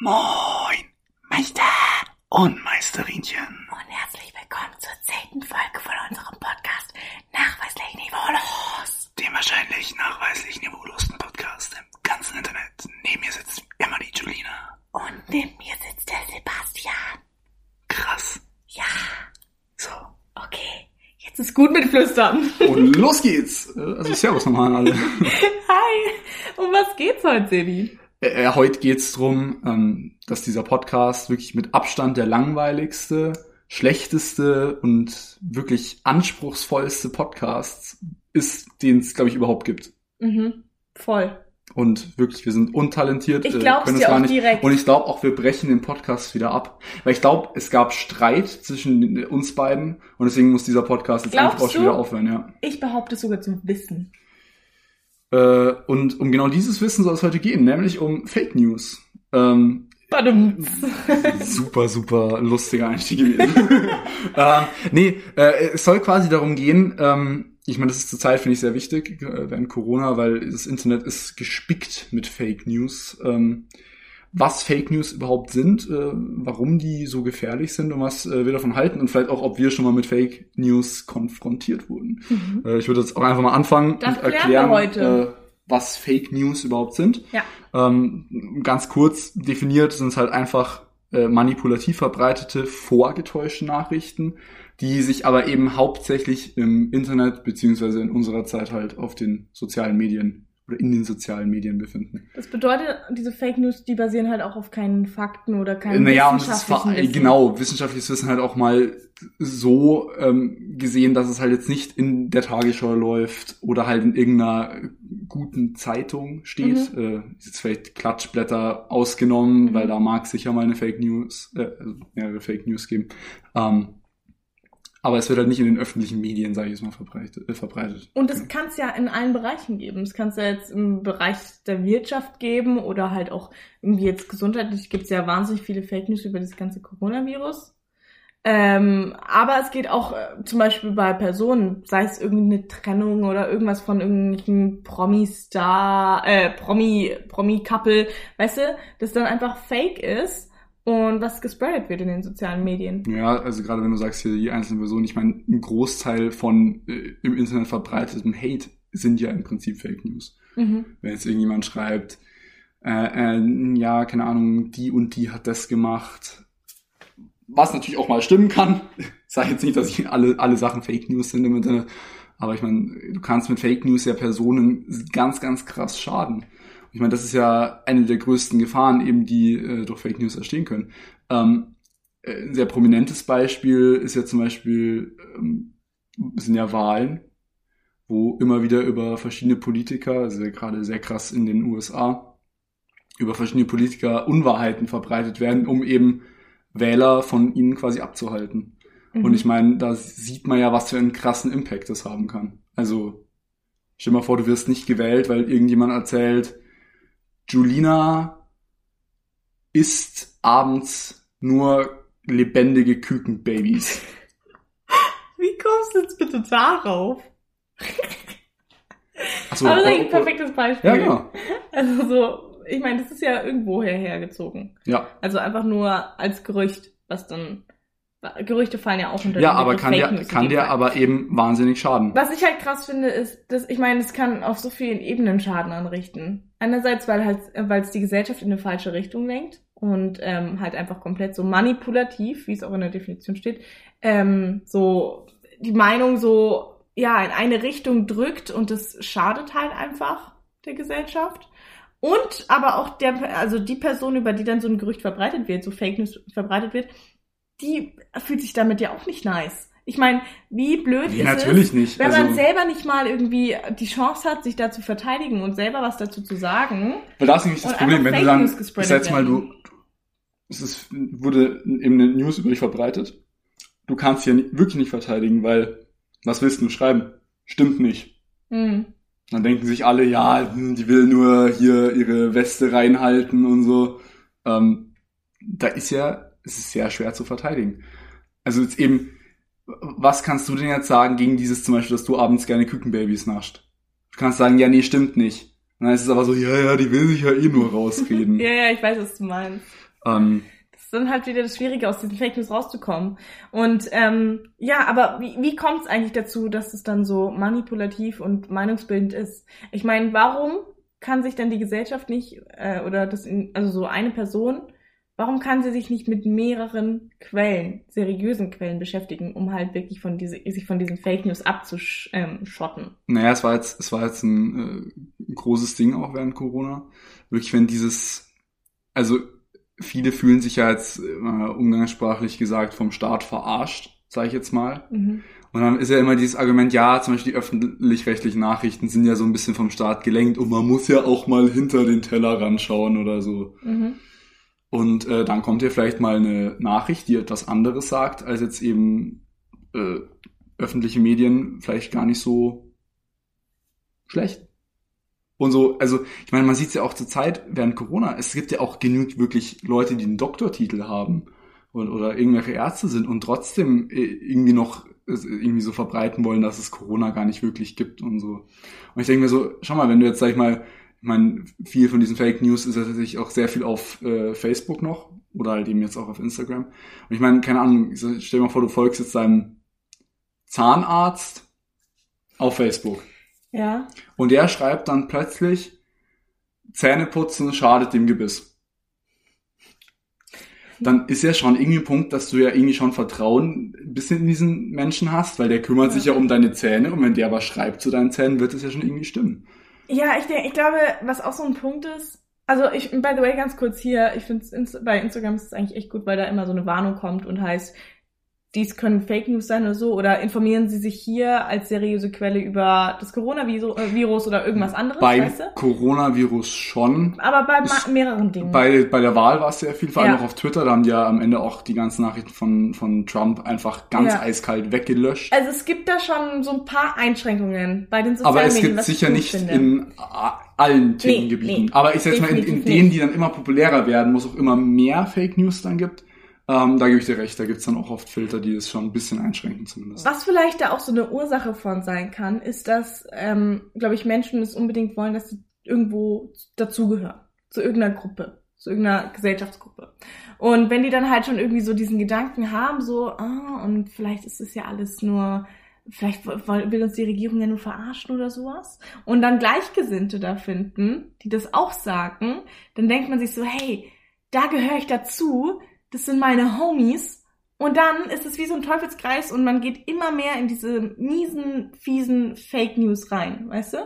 Moin, Meister und Meisterinchen. Und herzlich willkommen zur zehnten Folge von unserem Podcast Nachweislich Niveaulos. Dem wahrscheinlich nachweislich niveaulosen Podcast im ganzen Internet. Neben mir sitzt immer die Julina. Und neben mir sitzt der Sebastian. Krass. Ja, So. okay. Jetzt ist gut mit Flüstern. Und los geht's. Äh, Also Servus nochmal an alle. Hi. Um was geht's heute, Sebi? Äh, äh, heute geht's drum, ähm, dass dieser Podcast wirklich mit Abstand der langweiligste, schlechteste und wirklich anspruchsvollste Podcast ist, den es, glaube ich, überhaupt gibt. Mhm. Voll. Und wirklich, wir sind untalentiert. Ich äh, dir es gar nicht. direkt. Und ich glaube auch, wir brechen den Podcast wieder ab. Weil ich glaube, es gab Streit zwischen uns beiden und deswegen muss dieser Podcast jetzt Glaubst einfach auch schon wieder aufhören, ja. Ich behaupte sogar zum Wissen. Äh, und um genau dieses Wissen soll es heute gehen, nämlich um Fake News. Ähm, super, super lustiger Einstieg gewesen. ähm, nee, äh, es soll quasi darum gehen, ähm, ich meine, das ist zurzeit, finde ich, sehr wichtig, äh, während Corona, weil das Internet ist gespickt mit Fake News. Ähm, was Fake News überhaupt sind, äh, warum die so gefährlich sind und was äh, wir davon halten und vielleicht auch, ob wir schon mal mit Fake News konfrontiert wurden. Mhm. Äh, ich würde jetzt auch einfach mal anfangen Das und erklären. Äh, was Fake News überhaupt sind. Ja. Ähm, ganz kurz definiert sind es halt einfach äh, manipulativ verbreitete, vorgetäuschte Nachrichten, die sich aber eben hauptsächlich im Internet beziehungsweise in unserer Zeit halt auf den sozialen Medien oder in den sozialen Medien befinden. Das bedeutet, diese Fake News, die basieren halt auch auf keinen Fakten oder keinen Naja, und es ist wissenschaftlichen genau, wissenschaftliches Wissen halt auch mal so ähm, gesehen, dass es halt jetzt nicht in der Tagesschau läuft oder halt in irgendeiner guten Zeitung steht. Äh, ist jetzt vielleicht Klatschblätter ausgenommen, Mhm. weil da mag es sicher mal eine Fake News, äh, also mehrere Fake News geben. Ähm, aber es wird halt nicht in den öffentlichen Medien, sage ich jetzt mal, verbreitet. Äh, verbreitet. Und das kann es ja in allen Bereichen geben. Es kann es ja jetzt im Bereich der Wirtschaft geben oder halt auch irgendwie jetzt gesundheitlich gibt es ja wahnsinnig viele Fake News über das ganze Coronavirus. Ähm, aber es geht auch äh, zum Beispiel bei Personen, sei es irgendeine Trennung oder irgendwas von irgendwelchen Promi-Star, äh, Promi, Promi-Couple, weißt du, das dann einfach fake ist und was gespreadet wird in den sozialen Medien. Ja, also gerade wenn du sagst hier die einzelnen Personen, ich meine, ein Großteil von äh, im Internet verbreitetem Hate sind ja im Prinzip Fake News. Mhm. Wenn jetzt irgendjemand schreibt, äh, äh, ja, keine Ahnung, die und die hat das gemacht. Was natürlich auch mal stimmen kann. Ich sage jetzt nicht, dass ich alle, alle Sachen Fake News sind im Internet. Aber ich meine, du kannst mit Fake News ja Personen ganz, ganz krass schaden. Ich meine, das ist ja eine der größten Gefahren, eben die äh, durch Fake News entstehen können. Ähm, äh, ein sehr prominentes Beispiel ist ja zum Beispiel, ähm, sind ja Wahlen, wo immer wieder über verschiedene Politiker, also gerade sehr krass in den USA, über verschiedene Politiker Unwahrheiten verbreitet werden, um eben Wähler von ihnen quasi abzuhalten. Mhm. Und ich meine, da sieht man ja, was für einen krassen Impact das haben kann. Also, stell dir mal vor, du wirst nicht gewählt, weil irgendjemand erzählt, Julina isst abends nur lebendige Kükenbabys. Wie kommst du jetzt bitte darauf? Achso, Aber das ist oh, eigentlich ein oh, perfektes Beispiel. Ja, genau. Also so, ich meine, das ist ja irgendwoher hergezogen. Ja, Also einfach nur als Gerücht, was dann. Gerüchte fallen ja auch unter ja aber kann Fake der, kann der aber eben wahnsinnig schaden. Was ich halt krass finde, ist, dass ich meine, es kann auf so vielen Ebenen Schaden anrichten. Einerseits, weil halt, weil es die Gesellschaft in eine falsche Richtung lenkt und ähm, halt einfach komplett so manipulativ, wie es auch in der Definition steht, ähm, so die Meinung so ja in eine Richtung drückt und das schadet halt einfach der Gesellschaft. Und aber auch der, also die Person, über die dann so ein Gerücht verbreitet wird, so Fake News verbreitet wird, die fühlt sich damit ja auch nicht nice. Ich meine, wie blöd Nee, ist natürlich es, nicht. wenn Also- man selber nicht mal irgendwie die Chance hat, sich da zu verteidigen und selber was dazu zu sagen. Weil das ist nämlich das Problem, wenn du Fake dann, ich sag jetzt mal, du, es ist, wurde eben eine News über dich verbreitet. Du kannst dich ja nicht, wirklich nicht verteidigen, weil, was willst du schreiben? Stimmt nicht. Hm. Dann denken sich alle, ja, hm, die will nur hier ihre Weste reinhalten und so. Ähm, da ist ja, es ist sehr schwer zu verteidigen. Also jetzt eben, was kannst du denn jetzt sagen gegen dieses zum Beispiel, dass du abends gerne Kükenbabys nascht? Du kannst sagen, ja, nee, stimmt nicht. Und dann ist es aber so, ja, ja, die will sich ja eh nur rausreden. ja, ja, ich weiß, was du meinst. ähm, Das ist dann halt wieder das Schwierige, aus diesen Fake News rauszukommen. Und ähm, ja, aber wie, wie kommt es eigentlich dazu, dass es dann so manipulativ und meinungsbildend ist? Ich meine, warum kann sich dann die Gesellschaft nicht, äh, oder das, in, also so eine Person, warum kann sie sich nicht mit mehreren Quellen, seriösen Quellen beschäftigen, um halt wirklich von diese, sich von diesen Fake News abzuschotten? naja, es war jetzt, es war jetzt ein äh, großes Ding auch während Corona. Wirklich, wenn dieses, also viele fühlen sich ja jetzt äh, umgangssprachlich gesagt vom Staat verarscht, sage ich jetzt mal. Mhm. Und dann ist ja immer dieses Argument, ja, zum Beispiel die öffentlich-rechtlichen Nachrichten sind ja so ein bisschen vom Staat gelenkt und man muss ja auch mal hinter den Teller ranschauen oder so. Mhm. Und äh, dann kommt hier vielleicht mal eine Nachricht, die etwas anderes sagt, als jetzt eben äh, öffentliche Medien vielleicht gar nicht so schlecht. Und so, also ich meine, man sieht es ja auch zur Zeit während Corona, es gibt ja auch genügend wirklich Leute, die einen Doktortitel haben und, oder irgendwelche Ärzte sind und trotzdem äh, irgendwie noch es irgendwie so verbreiten wollen, dass es Corona gar nicht wirklich gibt und so. Und ich denke mir so, schau mal, wenn du jetzt, sag ich mal, meine, viel von diesen Fake News ist ja tatsächlich auch sehr viel auf äh, Facebook noch oder halt eben jetzt auch auf Instagram. Und ich meine, keine Ahnung, stell dir mal vor, du folgst jetzt deinem Zahnarzt auf Facebook Ja. und der schreibt dann plötzlich, Zähneputzen schadet dem Gebiss. Dann ist ja schon irgendwie ein Punkt, dass du ja irgendwie schon Vertrauen ein bisschen in diesen Menschen hast, weil der kümmert Ja. sich ja um deine Zähne und wenn der was schreibt zu deinen Zähnen, wird es ja schon irgendwie stimmen. Ja, ich denke, ich glaube, was auch so ein Punkt ist, also ich, by the way, ganz kurz hier, ich finde bei Instagram ist es eigentlich echt gut, weil da immer so eine Warnung kommt und heißt, dies können Fake News sein oder so, oder informieren Sie sich hier als seriöse Quelle über das Coronavirus äh, oder irgendwas anderes, Beim weißt du? Coronavirus schon. Aber bei mehreren Dingen. Bei, bei der Wahl war es sehr viel, vor allem Ja. auch auf Twitter, da haben die ja am Ende auch die ganzen Nachrichten von, von Trump einfach ganz Ja. eiskalt weggelöscht. also es gibt da schon so ein paar Einschränkungen bei den sozialen Aber es Medien, gibt sicher nicht finde. in allen Themengebieten. nee, Aber ich sag mal, in, in denen, die dann immer populärer werden, wo es auch immer mehr Fake News dann gibt, ähm, da gebe ich dir recht, da gibt's dann auch oft Filter, die es schon ein bisschen einschränken zumindest. Was vielleicht da auch so eine Ursache von sein kann, ist, dass, ähm, glaube ich, Menschen es unbedingt wollen, dass sie irgendwo dazugehören. Zu irgendeiner Gruppe. Zu irgendeiner Gesellschaftsgruppe. Und wenn die dann halt schon irgendwie so diesen Gedanken haben, so, ah, und vielleicht ist es ja alles nur, vielleicht will uns die Regierung ja nur verarschen oder sowas. Und dann Gleichgesinnte da finden, die das auch sagen, dann denkt man sich so, hey, da gehöre ich dazu, das sind meine Homies. Und dann ist es wie so ein Teufelskreis und man geht immer mehr in diese miesen, fiesen Fake News rein, weißt du?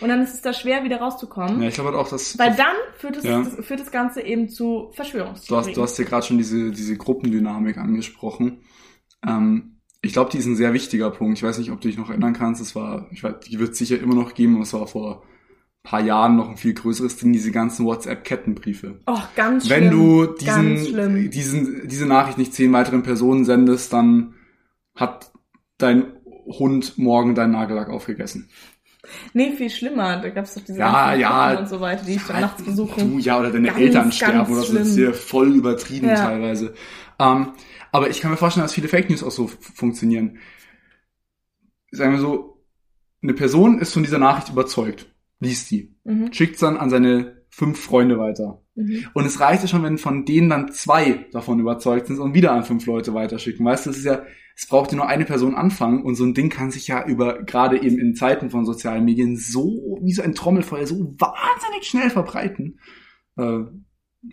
Und dann ist es da schwer, wieder rauszukommen. Ja, ich glaube halt auch, dass Weil dann führt, es, Ja. das, führt das Ganze eben zu du hast, Verschwörungstheorien. du hast ja gerade schon diese, diese Gruppendynamik angesprochen. Ähm, ich glaube, die ist ein sehr wichtiger Punkt. Ich weiß nicht, ob du dich noch erinnern kannst. Es war, ich weiß, die wird es sicher immer noch geben, aber es war vor paar Jahren noch ein viel größeres Ding, diese ganzen WhatsApp-Kettenbriefe. oh, ganz Wenn schlimm. du diesen, diesen, diese Nachricht nicht zehn weiteren Personen sendest, dann hat dein Hund morgen deinen Nagellack aufgegessen. Nee, viel schlimmer. Da gab's doch diese Ja, ja. Und so weiter, die ich dann nachts besuchen. Du, ja, oder deine Ganz, Eltern sterben oder so. Das ist ja voll übertrieben Ja. teilweise. Ähm, aber ich kann mir vorstellen, dass viele Fake News auch so funktionieren. Sagen wir so, eine Person ist von dieser Nachricht überzeugt, liest die, Mhm. schickt dann an seine fünf Freunde weiter. Mhm. Und es reicht ja schon, wenn von denen dann zwei davon überzeugt sind und wieder an fünf Leute weiterschicken. Weißt du, das ist ja, es braucht ja nur eine Person anfangen und so ein Ding kann sich ja über, gerade eben in Zeiten von sozialen Medien so, wie so ein Trommelfeuer, so wahnsinnig schnell verbreiten. Äh,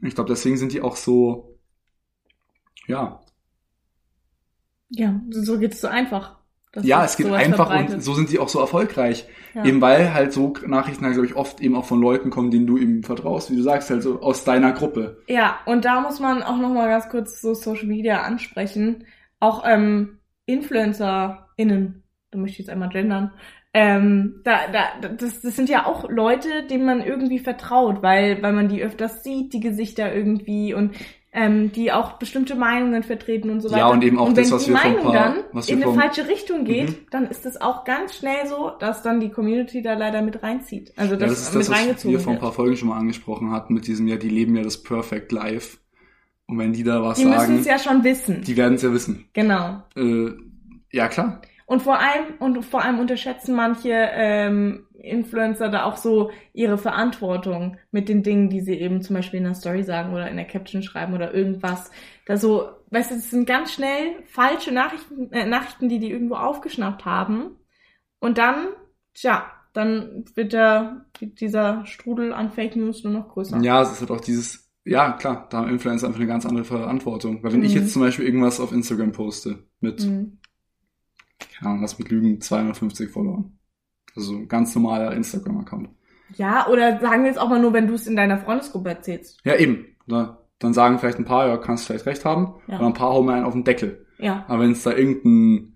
ich glaube, deswegen sind die auch so, ja. Ja, so geht es so einfach. Ja, es geht einfach verbreitet. und so sind die auch so erfolgreich. Ja. Eben weil halt so Nachrichten halt, glaube ich, oft eben auch von Leuten kommen, denen du eben vertraust, wie du sagst, halt so aus deiner Gruppe. Ja, und da muss man auch noch mal ganz kurz so Social Media ansprechen. Auch ähm, InfluencerInnen, da möchte ich jetzt einmal gendern, ähm, da, da, das, das sind ja auch Leute, denen man irgendwie vertraut, weil, weil man die öfters sieht, die Gesichter irgendwie und ähm, die auch bestimmte Meinungen vertreten und so Ja, weiter. und eben auch und das, was die wir Meinung paar- dann was wir in eine falsche Richtung geht, Mhm. dann ist es auch ganz schnell so, dass dann die Community da leider mit reinzieht. Also Ja, das, das ist mit das, was wir vor ein wird. paar Folgen schon mal angesprochen hatten, mit diesem, ja, die leben ja das Perfect Life. Und wenn die da was Die müssen sagen, es ja schon wissen. die werden es ja wissen. Genau. Äh, ja, klar. Und vor allem, und vor allem unterschätzen manche ähm, Influencer da auch so ihre Verantwortung mit den Dingen, die sie eben zum Beispiel in der Story sagen oder in der Caption schreiben oder irgendwas. Da so, weißt du, es sind ganz schnell falsche Nachrichten, äh, Nachrichten, die die irgendwo aufgeschnappt haben. Und dann, tja, dann wird der, dieser Strudel an Fake News nur noch größer. Ja, es ist halt auch dieses, ja, klar, da haben Influencer einfach eine ganz andere Verantwortung. Weil wenn Mhm. ich jetzt zum Beispiel irgendwas auf Instagram poste mit, Mhm. keine Ahnung, lass mich lügen, 250 Followern. Also ein ganz normaler Instagram-Account. Ja, oder sagen wir jetzt auch mal nur, wenn du es in deiner Freundesgruppe erzählst. Ja, eben. Ne? Dann sagen vielleicht ein paar, ja, kannst vielleicht recht haben. Ja. Und ein paar hauen mir einen auf den Deckel. Ja. Aber wenn es da irgendein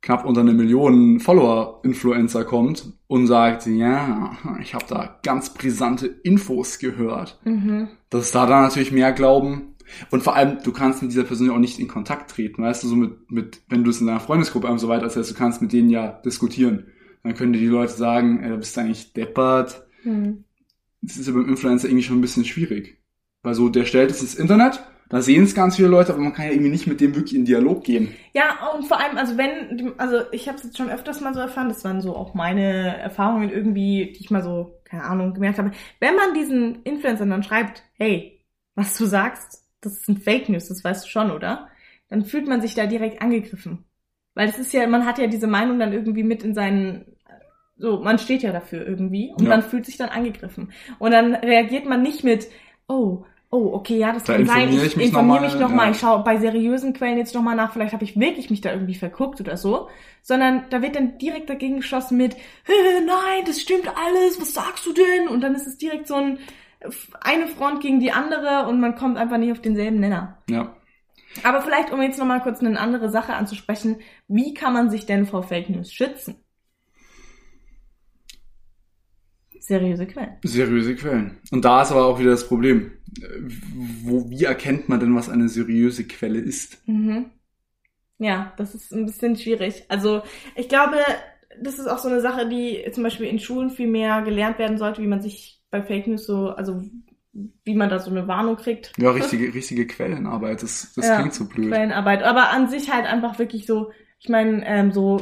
knapp unter eine Million Follower-Influencer kommt und sagt, ja, ich habe da ganz brisante Infos gehört, Mhm. dass da dann natürlich mehr glauben. Und vor allem, du kannst mit dieser Person ja auch nicht in Kontakt treten, weißt du, so mit, mit wenn du es in deiner Freundesgruppe und so weiter erzählst, du kannst mit denen ja diskutieren. Dann können die Leute sagen, ey, du bist eigentlich deppert. Mhm. Das ist ja beim Influencer irgendwie schon ein bisschen schwierig. Weil so, der stellt es ins Internet, da sehen es ganz viele Leute, aber man kann ja irgendwie nicht mit dem wirklich in Dialog gehen. Ja, und vor allem, also wenn, also ich habe es jetzt schon öfters mal so erfahren, das waren so auch meine Erfahrungen irgendwie, die ich mal so, keine Ahnung, gemerkt habe. Wenn man diesen Influencern dann schreibt, hey, was du sagst, das sind Fake News, das weißt du schon, oder? Dann fühlt man sich da direkt angegriffen. Weil das ist ja, man hat ja diese Meinung dann irgendwie mit in seinen, so, man steht ja dafür irgendwie und Ja. man fühlt sich dann angegriffen. Und dann reagiert man nicht mit, oh, oh, okay, ja, das Da kann sein, informiere ich ich mich informiere noch mich mal, nochmal, ja. ich schaue bei seriösen Quellen jetzt nochmal nach, vielleicht habe ich wirklich mich da irgendwie verguckt oder so, sondern da wird dann direkt dagegen geschossen mit, "Hä, nein, das stimmt alles, was sagst du denn? Und dann ist es direkt so ein, eine Front gegen die andere und man kommt einfach nicht auf denselben Nenner. Ja. Aber vielleicht, um jetzt nochmal kurz eine andere Sache anzusprechen, wie kann man sich denn vor Fake News schützen? Seriöse Quellen. Seriöse Quellen. Und da ist aber auch wieder das Problem. Wo, wie erkennt man denn, was eine seriöse Quelle ist? Mhm. Ja, das ist ein bisschen schwierig. Also ich glaube, das ist auch so eine Sache, die zum Beispiel in Schulen viel mehr gelernt werden sollte, wie man sich bei Fake News so, also wie man da so eine Warnung kriegt. Ja, richtige, richtige Quellenarbeit. Das, das Ja, klingt so blöd. Quellenarbeit. Aber an sich halt einfach wirklich so, ich meine, ähm, so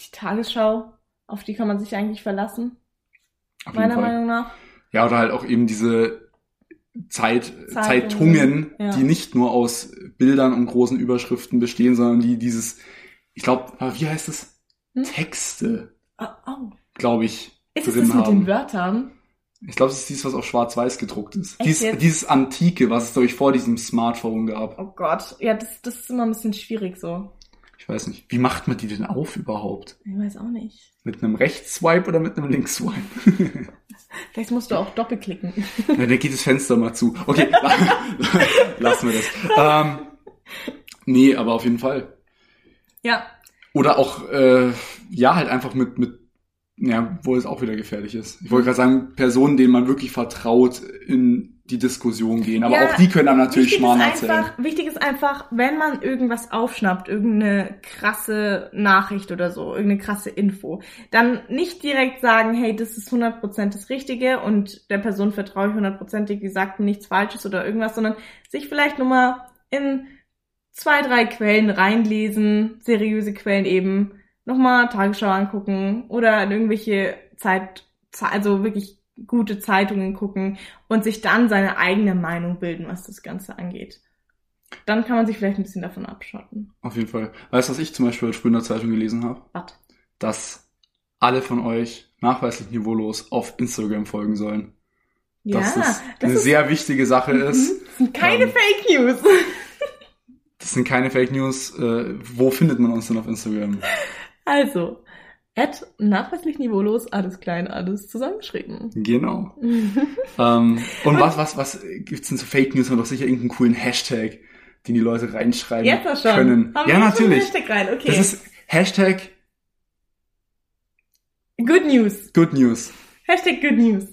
die Tagesschau, auf die kann man sich eigentlich verlassen, Auf meiner. Meinung nach. Ja, oder halt auch eben diese Zeit, Zeitungen, Zeitungen, ja. die nicht nur aus Bildern und großen Überschriften bestehen, sondern die dieses, ich glaube, wie heißt es? Hm? Texte, Oh, oh. glaube ich, Ist es das mit haben. den Wörtern? Ich glaube, es ist dieses, was auf schwarz-weiß gedruckt ist. Dies, dieses Antike, was es, glaube ich, vor diesem Smartphone gab. Oh Gott. Ja, das, das ist immer ein bisschen schwierig so. Ich weiß nicht. Wie macht man die denn auf überhaupt? Ich weiß auch nicht. Mit einem Rechtsswipe oder mit einem Linksswipe? Vielleicht musst du auch doppelklicken. ja, dann geht das Fenster mal zu. Okay, lassen wir das. Ähm, nee, aber auf jeden Fall. Ja, Oder auch, äh, ja, halt einfach mit, mit, ja, wo es auch wieder gefährlich ist. Ich wollte gerade sagen, Personen, denen man wirklich vertraut, in die Diskussion gehen. Aber Ja, auch die können dann natürlich Schmarrn erzählen. einfach, wichtig ist einfach, wenn man irgendwas aufschnappt, irgendeine krasse Nachricht oder so, irgendeine krasse Info, dann nicht direkt sagen, hey, das ist 100% das Richtige und der Person vertraue ich hundertprozentig, die sagt mir nichts Falsches oder irgendwas, sondern sich vielleicht nur mal in zwei, drei Quellen reinlesen, seriöse Quellen eben, nochmal Tagesschau angucken oder irgendwelche Zeit, also wirklich gute Zeitungen gucken und sich dann seine eigene Meinung bilden, was das Ganze angeht. Dann kann man sich vielleicht ein bisschen davon abschotten. Auf jeden Fall. Weißt du, was ich zum Beispiel heute früh in der Zeitung gelesen habe? Was? Dass alle von euch nachweislich niveaulos auf Instagram folgen sollen. Ja, Dass das, das eine ist, sehr wichtige Sache Mhm. ist. das sind keine Ähm, Fake News. Das sind keine Fake News. Äh, wo findet man uns denn auf Instagram? Also, at nachweislich niveaulos, alles klein, alles zusammengeschrieben. Genau. Ähm, und was, was, was gibt's denn zu Fake News? Man doch sicher irgendeinen coolen Hashtag, den die Leute reinschreiben Jetzt auch schon. können. Haben ja, wir natürlich. Hashtag rein, okay. Das ist Hashtag Good News. Good News. Hashtag Good News.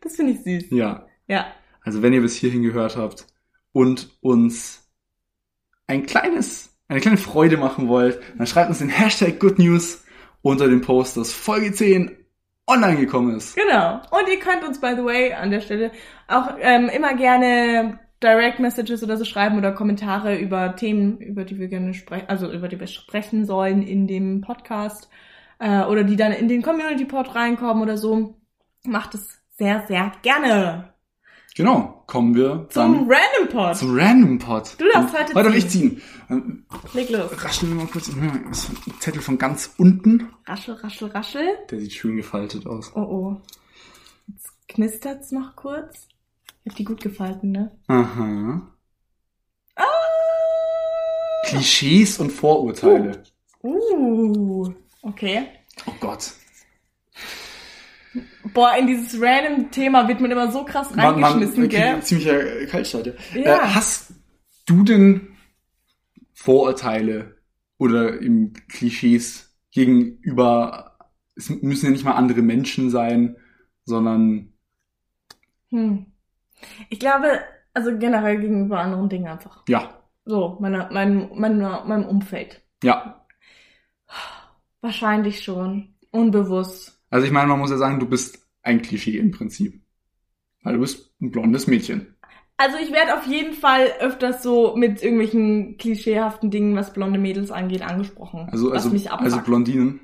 Das finde ich süß. Ja. Ja. Also wenn ihr bis hierhin gehört habt und uns ein kleines, eine kleine Freude machen wollt, dann schreibt uns den Hashtag Good News unter dem Post, dass Folge 10 online gekommen ist. Genau. Und ihr könnt uns, by the way, an der Stelle auch ähm, immer gerne Direct Messages oder so schreiben oder Kommentare über Themen, über die wir gerne sprechen, also über die wir sprechen sollen in dem Podcast. äh, oder die dann in den Community Pod reinkommen oder so, macht es sehr, sehr gerne. Genau, kommen wir Zum Random Pod. zum Random Pod. Du darfst heute Heute ziehen. ich ziehen. Ähm, Leg los. Rascheln wir mal kurz. Zettel von ganz unten. Raschel, raschel, raschel. Der sieht schön gefaltet aus. Oh oh. Jetzt knistert's noch kurz. Ich hab die gut gefalten, ne? Aha. Ah! Klischees und Vorurteile. Uh. Okay. Oh Gott. Boah, in dieses random Thema wird man immer so krass Man, man reingeschmissen, gell? ziemlicher Kaltstart. Ja. Ja. Äh, hast du denn Vorurteile oder eben Klischees gegenüber, es müssen ja nicht mal andere Menschen sein, sondern Hm. Ich glaube, also generell gegenüber anderen Dingen einfach. ja, So, meiner, mein, meiner, meinem Umfeld. ja. Wahrscheinlich schon. Unbewusst. Also ich meine, man muss ja sagen, du bist ein Klischee im Prinzip. Weil du bist ein blondes Mädchen. Also ich werde auf jeden Fall öfters so mit irgendwelchen klischeehaften Dingen, was blonde Mädels angeht, angesprochen. Also, also, also Blondinen.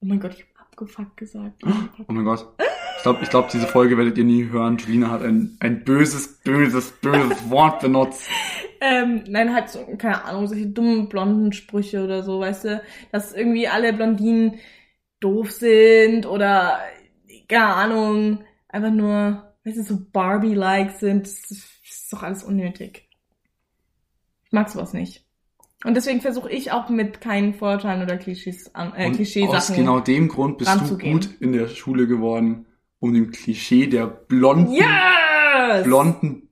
oh mein Gott, ich hab abgefuckt gesagt. Oh mein Gott. Ich glaube, ich glaub, diese Folge werdet ihr nie hören. Julina hat ein, ein böses, böses, böses Wort benutzt. Ähm, nein, halt so, keine Ahnung, solche dummen blonden Sprüche oder so, weißt du, dass irgendwie alle Blondinen doof sind oder, keine Ahnung, einfach nur, weißt du, so Barbie-like sind. Das ist doch alles unnötig. Ich mag sowas nicht. Und deswegen versuche ich auch mit keinen Vorurteilen oder Klischees an, äh, Und aus Klischeesachen. genau dem Grund bist du gut in der Schule geworden, um dem Klischee der blonden, Yes! blonden,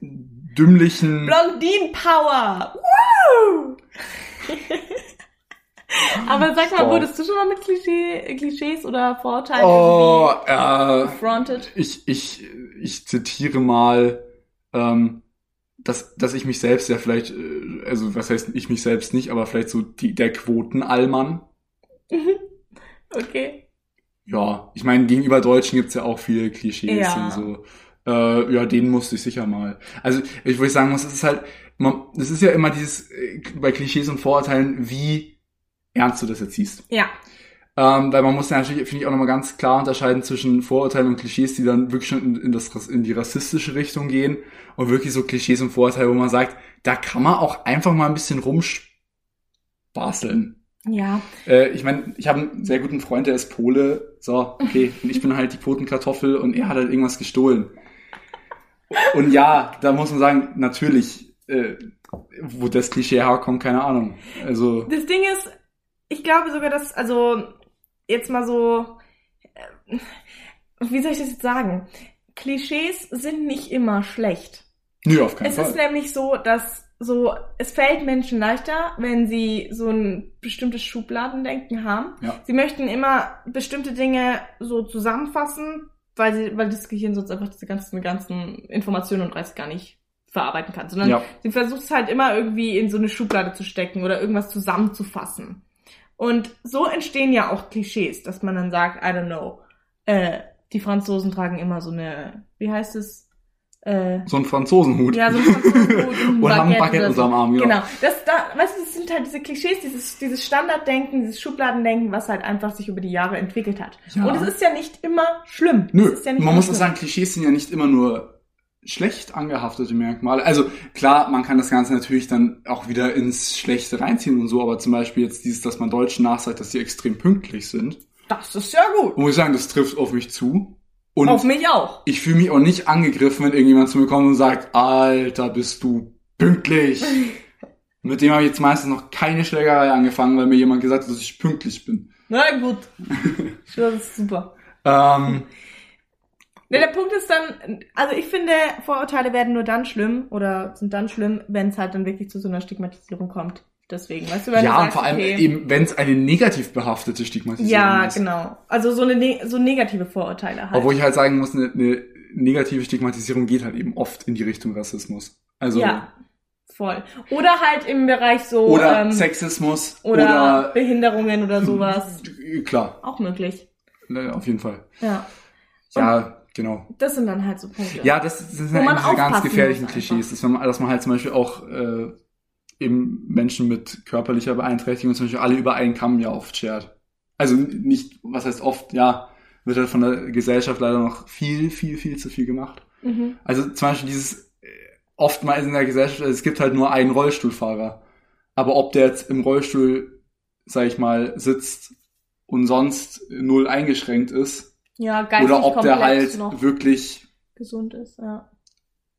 dümmlichen, Blondin Power! Woo! Aber sag mal, wurdest du schon mal mit Klischee, Klischees oder Vorurteilen oh, äh, gefrontet? ich, ich, ich zitiere mal, ähm, dass, dass ich mich selbst ja vielleicht, äh, also was heißt ich mich selbst nicht, aber vielleicht so die, der Quotenallmann. Okay. Ja, ich meine, gegenüber Deutschen gibt's ja auch viele Klischees Ja. und so. Äh, ja, den musste ich sicher mal. Also, ich, ich sagen muss, es ist halt, man, es ist ja immer dieses, äh, bei Klischees und Vorurteilen, wie ernst du das jetzt siehst. Ja. Ähm, weil man muss ja natürlich, finde ich, auch nochmal ganz klar unterscheiden zwischen Vorurteilen und Klischees, die dann wirklich schon in, in, das, in die rassistische Richtung gehen und wirklich so Klischees und Vorurteile, wo man sagt, da kann man auch einfach mal ein bisschen rumspaßeln. Ja. Äh, ich meine, ich habe einen sehr guten Freund, der ist Pole. So, okay, und ich bin halt die Quotenkartoffel und er hat halt irgendwas gestohlen. Und ja, da muss man sagen, natürlich, äh, wo das Klischee herkommt, keine Ahnung. Also, Das Ding ist, ich glaube sogar, dass, also, jetzt mal so, äh, wie soll ich das jetzt sagen? Klischees sind nicht immer schlecht. nö, auf keinen Es Fall. ist nämlich so, dass so, es fällt Menschen leichter, wenn sie so ein bestimmtes Schubladendenken haben. Ja. Sie möchten immer bestimmte Dinge so zusammenfassen, weil sie, weil das Gehirn sonst einfach diese ganzen, ganzen Informationen und Reiz gar nicht verarbeiten kann, sondern Ja. sie versucht es halt immer irgendwie in so eine Schublade zu stecken oder irgendwas zusammenzufassen. Und so entstehen ja auch Klischees, dass man dann sagt, I don't know, äh, die Franzosen tragen immer so eine, wie heißt es, äh, So ein Franzosenhut. ja, so ein Franzosenhut und haben ein Baguette so. unterm Arm, genau. Genau. Das, da, weißt du, das sind halt diese Klischees, dieses, dieses Standarddenken, dieses Schubladendenken, was halt einfach sich über die Jahre entwickelt hat. Ja. Und es ist ja nicht immer schlimm. Nö, ja man muss auch schlimm. sagen, Klischees sind ja nicht immer nur schlecht angehaftete Merkmale. Also klar, man kann das Ganze natürlich dann auch wieder ins Schlechte reinziehen und so, aber zum Beispiel jetzt dieses, dass man Deutschen nachsagt, dass sie extrem pünktlich sind. Das ist ja gut. Und muss ich sagen, das trifft auf mich zu. Und Auf mich auch. ich fühle mich auch nicht angegriffen, wenn irgendjemand zu mir kommt und sagt, Alter, bist du pünktlich. Mit dem habe ich jetzt meistens noch keine Schlägerei angefangen, weil mir jemand gesagt hat, dass ich pünktlich bin. Na gut. Das ist super. Ähm, Ne, der Punkt ist dann, also ich finde, Vorurteile werden nur dann schlimm oder sind dann schlimm, wenn es halt dann wirklich zu so einer Stigmatisierung kommt. Deswegen, weißt du, wenn ja, du und sagst, vor allem okay, eben, wenn es eine negativ behaftete Stigmatisierung Ja, ist. genau. Also so eine ne so negative Vorurteile halt. Obwohl ich halt sagen muss, eine, eine negative Stigmatisierung geht halt eben oft in die Richtung Rassismus. Also ja, voll. Oder halt im Bereich so oder ähm, Sexismus oder, oder, Behinderungen oder sowas. klar, Auch möglich. ne, auf jeden Fall. Ja. Ja, genau. Das sind dann halt so Punkte. Ja, das, das sind eigentlich diese ganz gefährlichen Klischees, dass man, dass man halt zum Beispiel auch äh, eben Menschen mit körperlicher Beeinträchtigung zum Beispiel alle über einen Kamm ja oft schert. Also nicht, was heißt oft, ja, wird halt von der Gesellschaft leider noch viel, viel, viel zu viel gemacht. Mhm. Also zum Beispiel dieses äh, oftmals in der Gesellschaft, also es gibt halt nur einen Rollstuhlfahrer. Aber ob der jetzt im Rollstuhl, sag ich mal, sitzt und sonst null eingeschränkt ist, Ja, geistig oder ob der halt noch wirklich gesund ist, ja.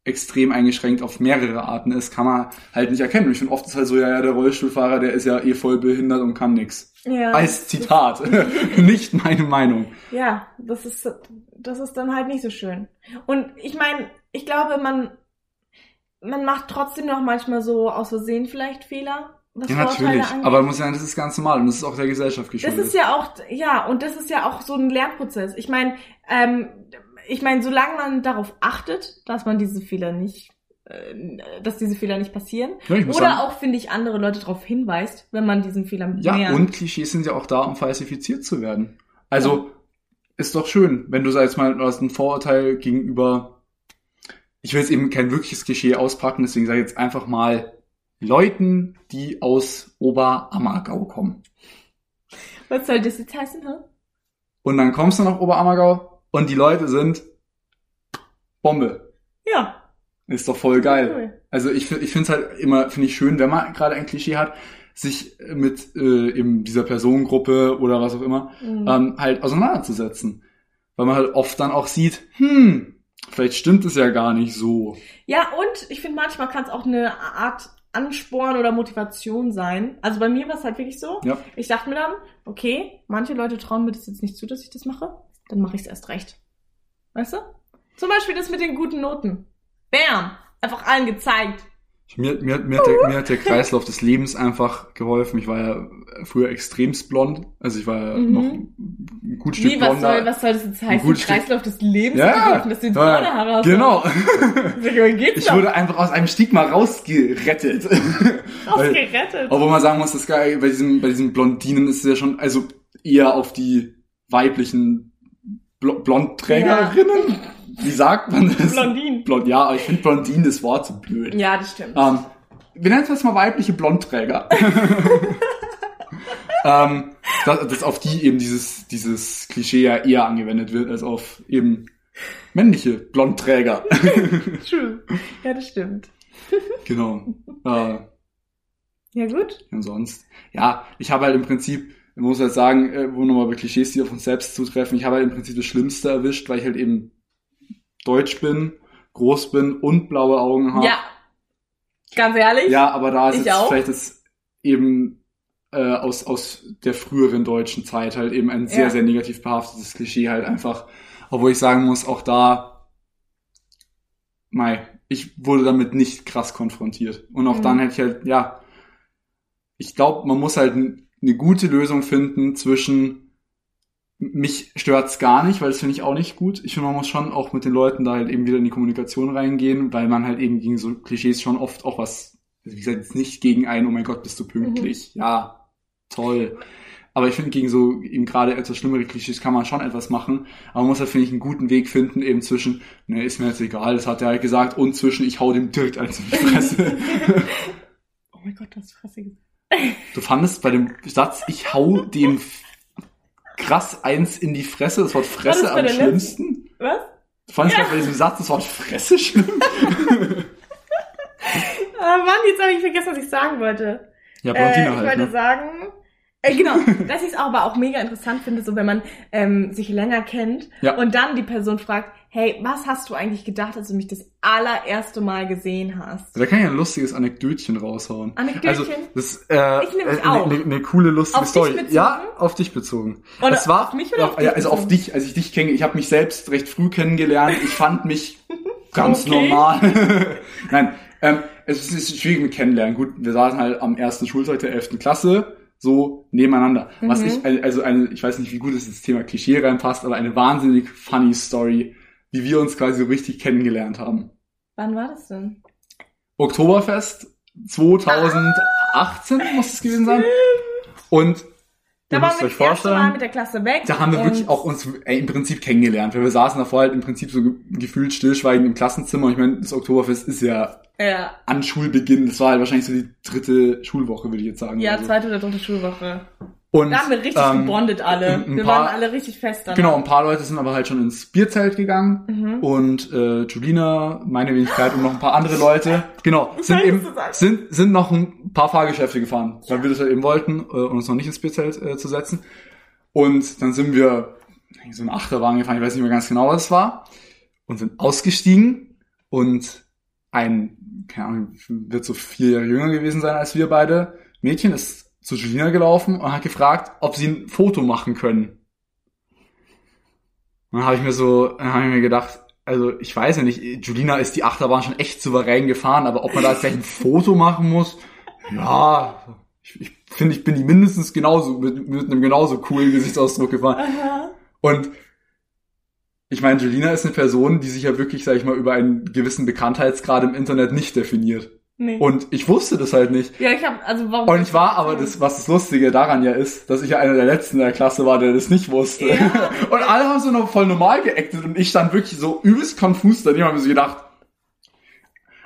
extrem eingeschränkt auf mehrere Arten ist, kann man halt nicht erkennen. Und ich finde oft ist halt so, ja, ja, der Rollstuhlfahrer, der ist ja eh voll behindert und kann nix. Ja. Als Zitat, nicht meine Meinung. Ja, das ist, das ist dann halt nicht so schön. Und ich meine, ich glaube, man, man macht trotzdem noch manchmal so aus Versehen vielleicht Fehler, Ja, natürlich. angeht. Aber man muss sagen, das ist ganz normal und das ist auch der Gesellschaft das geschuldet. ist ja auch, ja, und das ist ja auch so ein Lernprozess. Ich meine, ähm, ich meine, solange man darauf achtet, dass man diese Fehler nicht, äh, dass diese Fehler nicht passieren, ja, oder sagen, auch, finde ich, andere Leute darauf hinweist, wenn man diesen Fehler ja, mehr... und Klischees sind ja auch da, um falsifiziert zu werden. Also, ist doch schön, wenn du, sag jetzt mal, du hast ein Vorurteil gegenüber, ich will jetzt eben kein wirkliches Klischee auspacken, deswegen sage ich jetzt einfach mal Leuten, die aus Oberammergau kommen. Was soll das jetzt heißen, hä? Und dann kommst du nach Oberammergau und die Leute sind Bombe. Ja. Ist doch voll geil. Cool. Also ich, ich finde es halt immer, finde ich schön, wenn man gerade ein Klischee hat, sich mit äh, eben dieser Personengruppe oder was auch immer Mhm. ähm, halt auseinanderzusetzen. Weil man halt oft dann auch sieht, hm, vielleicht stimmt es ja gar nicht so. Ja, und ich finde, manchmal kann es auch eine Art Ansporn oder Motivation sein. Also bei mir war es halt wirklich so. Ja. Ich dachte mir dann, okay, manche Leute trauen mir das jetzt nicht zu, dass ich das mache. Dann mache ich es erst recht. Weißt du? Zum Beispiel das mit den guten Noten. Bam! Einfach allen gezeigt. Mir, mir, mir, hat der, mir hat der Kreislauf des Lebens einfach geholfen. Ich war ja früher extremst blond. Also ich war ja Mhm. noch ein gut Stück Wie, was blonder. soll, was soll das jetzt heißen? gutes Kreislauf des Lebens Ja, geholfen, dass du jetzt ja, braune Haare hast. Genau. Ich doch? wurde einfach aus einem Stigma rausgerettet. Rausgerettet. Obwohl man sagen muss, das geil, bei diesem, bei diesen Blondinen ist es ja schon, also eher auf die weiblichen Bl Blondträgerinnen. Wie sagt man das? Blondinen. Blond, ja, aber ich finde Blondinen das Wort so blöd. Ja, das stimmt. Ähm, wir nennen es jetzt mal weibliche Blondträger. ähm, dass, dass auf die eben dieses, dieses Klischee ja eher angewendet wird, als auf eben männliche Blondträger. True. Ja, das stimmt. genau. Äh, Ja, gut. Und sonst, ja, ich habe halt im Prinzip, ich muss halt sagen, äh, wo nochmal bei Klischees, die auf uns selbst zutreffen, ich habe halt im Prinzip das Schlimmste erwischt, weil ich halt eben deutsch bin, groß bin und blaue Augen habe. Ja. Ganz ehrlich? Ja, aber da ist jetzt auch. vielleicht das eben äh, aus, aus der früheren deutschen Zeit halt eben ein sehr, Ja. sehr negativ behaftetes Klischee halt einfach. Obwohl ich sagen muss, auch da, mei, ich wurde damit nicht krass konfrontiert. Und auch Mhm. dann hätte ich halt, ja, ich glaube, man muss halt eine gute Lösung finden zwischen mich stört's gar nicht, weil das finde ich auch nicht gut. Ich finde, man muss schon auch mit den Leuten da halt eben wieder in die Kommunikation reingehen, weil man halt eben gegen so Klischees schon oft auch was, also wie gesagt, jetzt nicht gegen einen, oh mein Gott, bist du pünktlich. Ja, toll. Aber ich finde, gegen so eben gerade etwas schlimmere Klischees kann man schon etwas machen. Aber man muss halt, finde ich, einen guten Weg finden, eben zwischen, ne, ist mir jetzt egal, das hat er halt gesagt, und zwischen, ich hau dem direkt eins in die Fresse. Oh mein Gott, du hast Fresse gesagt. Du fandest bei dem Satz, ich hau dem krass eins in die Fresse, das Wort Fresse das am schlimmsten? Was? Du fandest bei diesem Satz das Wort Fresse schlimm? Ah, Mann, jetzt habe ich vergessen, was ich sagen wollte. Ja, Äh, Blondine ich halt, wollte ne? sagen, äh, genau, dass ich es aber auch mega interessant finde, so wenn man ähm, sich länger kennt Ja. und dann die Person fragt, hey, was hast du eigentlich gedacht, als du mich das allererste Mal gesehen hast? Da kann ich ein lustiges Anekdötchen raushauen. Anekdötchen? Also, das äh, Ich nämlich äh, auch. Eine, eine coole, lustige Auf dich Story. bezogen? Ja, auf dich bezogen. Oder es war, auf mich oder auf dich ja, also auf bezogen? dich, als ich dich kenne. Ich habe mich selbst recht früh kennengelernt. Ich fand mich ganz Okay. normal. Nein, ähm, es ist schwierig mit Kennenlernen. Gut, wir saßen halt am ersten Schultag der 11. Klasse so nebeneinander. Was Mhm. ich, also eine, ich weiß nicht, wie gut es ins Thema Klischee reinpasst, aber eine wahnsinnig funny Story, wie wir uns quasi so richtig kennengelernt haben. Wann war das denn? Oktoberfest 2018 muss es gewesen sein. Und Da müsst wir euch vorstellen, mit der Klasse weg. Da haben wir wirklich auch uns ey, im Prinzip kennengelernt, weil wir saßen davor halt im Prinzip so ge- gefühlt stillschweigend im Klassenzimmer. Und ich meine, das Oktoberfest ist ja Ja, an Schulbeginn, das war halt wahrscheinlich so die dritte Schulwoche, würde ich jetzt sagen. ja oder so. zweite oder dritte Schulwoche. Und, Da haben wir richtig ähm, gebondet alle. ein- ein wir paar- waren alle richtig fest dann. Genau, ein paar Leute sind aber halt schon ins Bierzelt gegangen. Mhm. Und äh, Julina, meine Wenigkeit und noch ein paar andere Leute, genau, sind eben sind sind noch ein paar Fahrgeschäfte gefahren, weil wir das halt eben wollten, äh, uns noch nicht ins Bierzelt äh, zu setzen. Und dann sind wir so eine Achterbahn gefahren, ich weiß nicht mehr ganz genau, was es war, und sind ausgestiegen und ein, keine Ahnung, wird so vier Jahre jünger gewesen sein als wir beide, Mädchen ist zu Julina gelaufen und hat gefragt, ob sie ein Foto machen können. Und dann habe ich mir so, dann habe ich mir gedacht, also ich weiß ja nicht, Julina ist die Achterbahn schon echt souverän gefahren, aber ob man da jetzt gleich ein Foto machen muss, ja, ich, ich finde, ich bin die mindestens genauso, mit, mit einem genauso coolen Gesichtsausdruck gefahren. Aha. Und ich meine, Julina ist eine Person, die sich ja wirklich, sag ich mal, über einen gewissen Bekanntheitsgrad im Internet nicht definiert. Nee. Und ich wusste das halt nicht. ja, ich hab, also warum? Und ich war aber das, was das Lustige daran ja ist, dass ich ja einer der letzten der Klasse war, der das nicht wusste. Ja. Und alle haben so noch voll normal geactet und ich stand wirklich so übelst konfus daneben und hab mir so gedacht,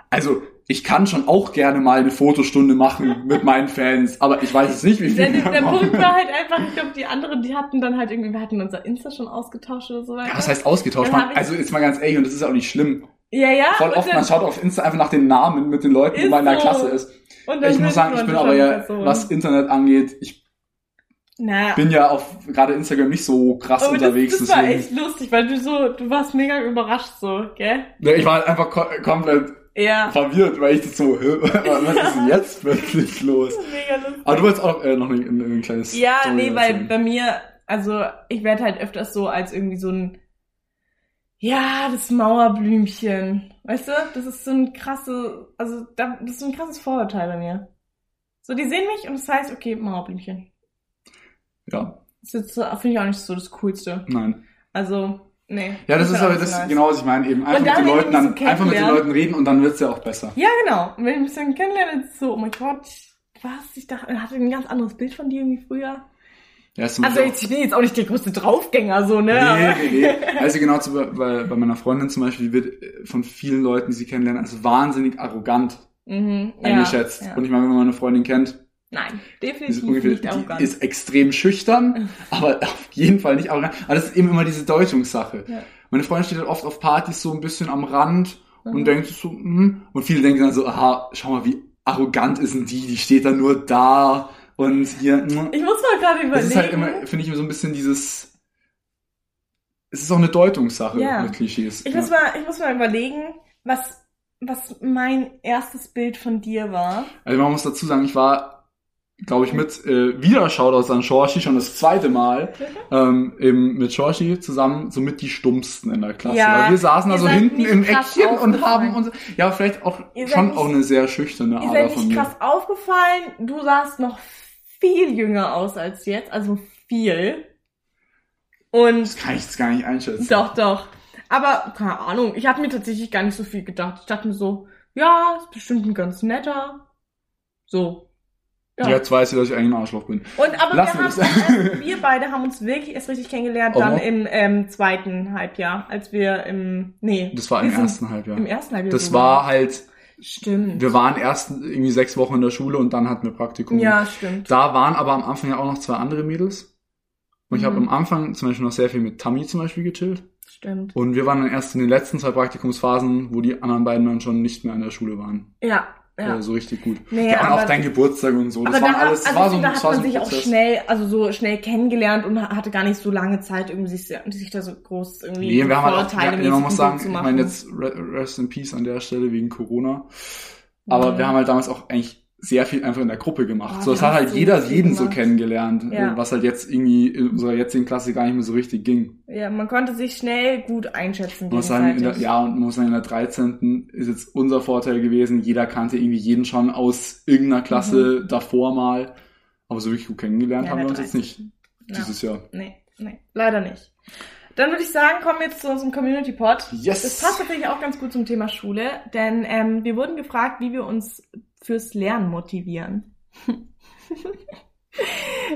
also ich kann schon auch gerne mal eine Fotostunde machen mit meinen Fans, aber ich weiß jetzt nicht, wie viel. Der, der. Punkt war halt einfach, ich glaube, die anderen, die hatten dann halt irgendwie, wir hatten unser Insta schon ausgetauscht oder so weiter. Ja, was heißt ausgetauscht? Man, also jetzt mal ganz ehrlich, und das ist ja auch nicht schlimm. Ja, ja. Voll oft, dann- man schaut auf Insta einfach nach den Namen mit den Leuten, wo Ist man in der so. Klasse ist. und Ich muss sagen, ich bin aber die ja, Person. was Internet angeht, ich Na, bin ja auf gerade Instagram nicht so krass aber unterwegs. das, das war deswegen- echt lustig, weil du so, du warst mega überrascht so, gell? Ja, ich war halt einfach ko komplett Ja. verwirrt, weil ich das so, was ist denn jetzt plötzlich los? Mega lustig. Aber du wolltest auch äh, noch ein, ein, ein kleines Ja, Story nee, weil erzählen. bei mir, also ich werde halt öfters so als irgendwie so ein, ja, das Mauerblümchen. Weißt du, das ist so ein krasse, also da, das ist so ein krasses Vorurteil bei mir. So, die sehen mich und das heißt, okay, Mauerblümchen. Ja, Das ist jetzt, so- finde ich auch nicht so das Coolste. nein. Also, nee. Ja, das Ich ist aber das nice. genau, was ich meine. Eben einfach mit den Leuten dann, einfach mit den. Leuten reden und dann wird's ja auch besser. Ja, genau. Und wenn ich mich dann kennenlerne, ist es so, oh mein Gott, was? Ich dachte, er hatte ein ganz anderes Bild von dir irgendwie früher. Ja, Also ich bin jetzt auch nicht der größte Draufgänger, so, ne? Nee, nee, nee. Also genau zu, bei, bei meiner Freundin zum Beispiel, die wird äh, von vielen Leuten, die sie kennenlernen, als wahnsinnig arrogant Mhm, ja, eingeschätzt. Ja. Und ich meine, wenn man eine Freundin kennt, Nein, definitiv ist ungefähr, nicht arrogant. die ist extrem schüchtern, aber auf jeden Fall nicht arrogant. Aber das ist eben immer diese Deutungssache. Ja. Meine Freundin steht halt oft auf Partys so ein bisschen am Rand und Mhm. denkt sich so, hm. und viele denken dann so, aha, schau mal, wie arrogant ist denn die, die steht da nur da und hier, hm. ich muss mal gerade überlegen. Das ist halt immer, finde ich, so ein bisschen dieses, es ist auch eine Deutungssache Ja. mit Klischees. ich ja. muss mal, ich muss mal überlegen, was, was mein erstes Bild von dir war. Also man muss dazu sagen, ich war, glaube ich, mit äh, wieder Shoutouts an Shorshi schon das zweite Mal ähm, eben mit Shorshi zusammen so mit die Stummsten in der Klasse. Ja, Weil wir saßen da ihr so seid hinten im Eckchen und haben uns, ja, vielleicht auch schon nicht- auch eine sehr schüchterne seid von nicht mir. krass aufgefallen. Du sahst noch viel jünger aus als jetzt, also viel. Und Kann ich jetzt gar nicht einschätzen. Doch, doch. Aber, keine Ahnung, ich habe mir tatsächlich gar nicht so viel gedacht. Ich dachte mir so, ja, ist bestimmt ein ganz netter. So. Ja. Jetzt weiß ich, dass ich eigentlich ein Arschloch bin. Und aber Lassen wir, haben, das. wir beide haben uns wirklich erst richtig kennengelernt, Oh. dann im ähm, zweiten Halbjahr, als wir im, nee. Das war im ersten Halbjahr. Im ersten Halbjahr. Das war halt, Stimmt. wir waren erst irgendwie sechs Wochen in der Schule und dann hatten wir Praktikum. ja, stimmt. Da waren aber am Anfang ja auch noch zwei andere Mädels. Und ich habe Mhm. am Anfang zum Beispiel noch sehr viel mit Tammy zum Beispiel gechillt. Stimmt. Und wir waren dann erst in den letzten zwei Praktikumsphasen, wo die anderen beiden dann schon nicht mehr in der Schule waren. Ja, ja. Äh, so richtig gut. Nee, ja, und auch dein Geburtstag und so. Das hat, alles, das also war so, ein- da das hat war so man sich auch Prozess. schnell, also so schnell kennengelernt und hatte gar nicht so lange Zeit, irgendwie sich, sich da so groß irgendwie Nee, wir haben halt auch, ja, man muss sagen, ich meine jetzt re- Rest in Peace an der Stelle wegen Corona. Aber Mhm. wir haben halt damals auch eigentlich sehr viel einfach in der Gruppe gemacht. Oh, so, es wir hat halt so jeder jeden so gemacht. kennengelernt, Ja. äh, was halt jetzt irgendwie in unserer jetzigen Klasse gar nicht mehr so richtig ging. Ja, man konnte sich schnell gut einschätzen Man muss sagen, in der, ja, und man muss sagen, in der 13. ist jetzt unser Vorteil gewesen. Jeder kannte irgendwie jeden schon aus irgendeiner Klasse davor mal. Aber so wirklich gut kennengelernt Mhm. Ja, haben wir uns jetzt nicht 13.. Ja. dieses Jahr. Nee, nee, leider nicht. Dann würde ich sagen, kommen wir jetzt zu unserem Community Pod. Yes! Das passt natürlich auch ganz gut zum Thema Schule, denn ähm, wir wurden gefragt, wie wir uns fürs Lernen motivieren.